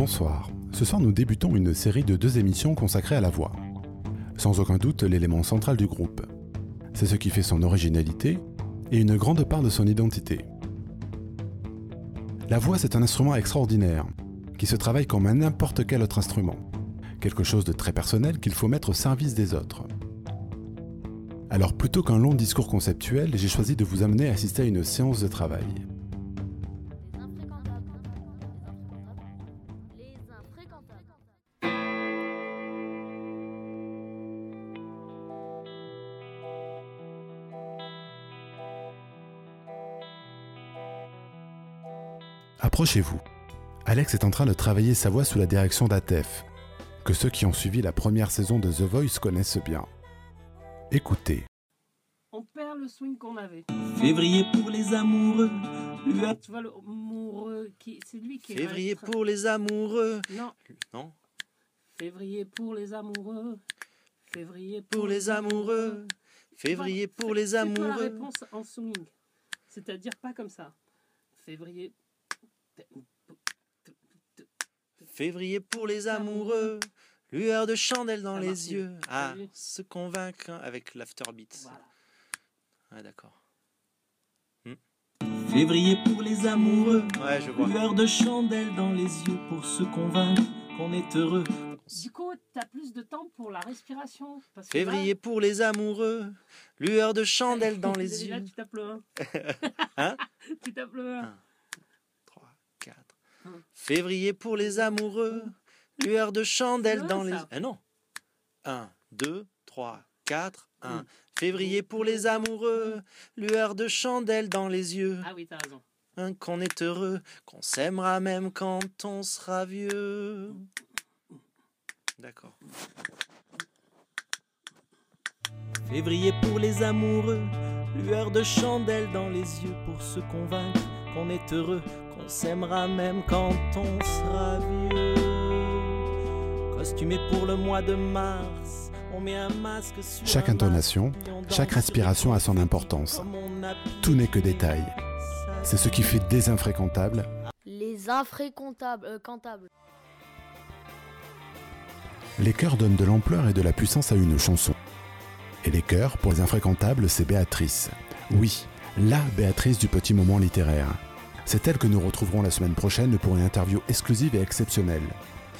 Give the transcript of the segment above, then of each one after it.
Bonsoir. Ce soir, nous débutons une série de deux émissions consacrées à la voix. Sans aucun doute, l'élément central du groupe. C'est ce qui fait son originalité et une grande part de son identité. La voix, c'est un instrument extraordinaire, qui se travaille comme un n'importe quel autre instrument. Quelque chose de très personnel qu'il faut mettre au service des autres. Alors plutôt qu'un long discours conceptuel, j'ai choisi de vous amener à assister à une séance de travail. Approchez-vous. Alex est en train de travailler sa voix sous la direction d'Atef, que ceux qui ont suivi la première saison de The Voice connaissent bien. Écoutez. On perd le swing qu'on avait. Février pour les amoureux. Lueur- Tu vois, le amoureux, qui, c'est lui qui est. Février pour les amoureux. Non. Non. Février pour les amoureux. Février Pour les amoureux. Février pour les C'est toi la amoureux. réponse en swing. C'est-à-dire pas comme ça. Février. Février pour les amoureux. Lueur de chandelle dans les yeux. Ah, se convaincre avec l'afterbeat. Voilà. Ah, d'accord. Février pour les amoureux. Ouais, je vois. Lueur de chandelle dans les yeux pour se convaincre qu'on est heureux. Du coup, t'as plus de temps pour la respiration. Parce que Février pour les amoureux. Lueur de là, chandelle dans les Là, yeux. tu tapes le 1. Hein? Tu tapes le 1. 3, 4. Hum. Février pour les amoureux. Lueur de chandelle dans les. Ah non. 1, 2, 3, 4, 1. Hum. Février pour les amoureux. Lueur de chandelle dans les yeux. Ah oui, t'as raison. Hein, qu'on est heureux, qu'on s'aimera même quand on sera vieux. D'accord. Février pour les amoureux. Lueur de chandelle dans les yeux pour se convaincre qu'on est heureux. S'aimera même quand on sera vieux. Costumé pour le mois de mars. On met un masque sur Chaque intonation, chaque respiration a son importance. Tout n'est que détail. C'est ce qui fait des infréquentables Les infréquentables. euh, cantables. Les chœurs donnent de l'ampleur et de la puissance à une chanson. Et les chœurs, pour les infréquentables, c'est Béatrice. Oui, la Béatrice du petit moment littéraire. C'est elle que nous retrouverons la semaine prochaine pour une interview exclusive et exceptionnelle.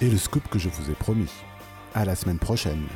Et le scoop que je vous ai promis. À la semaine prochaine.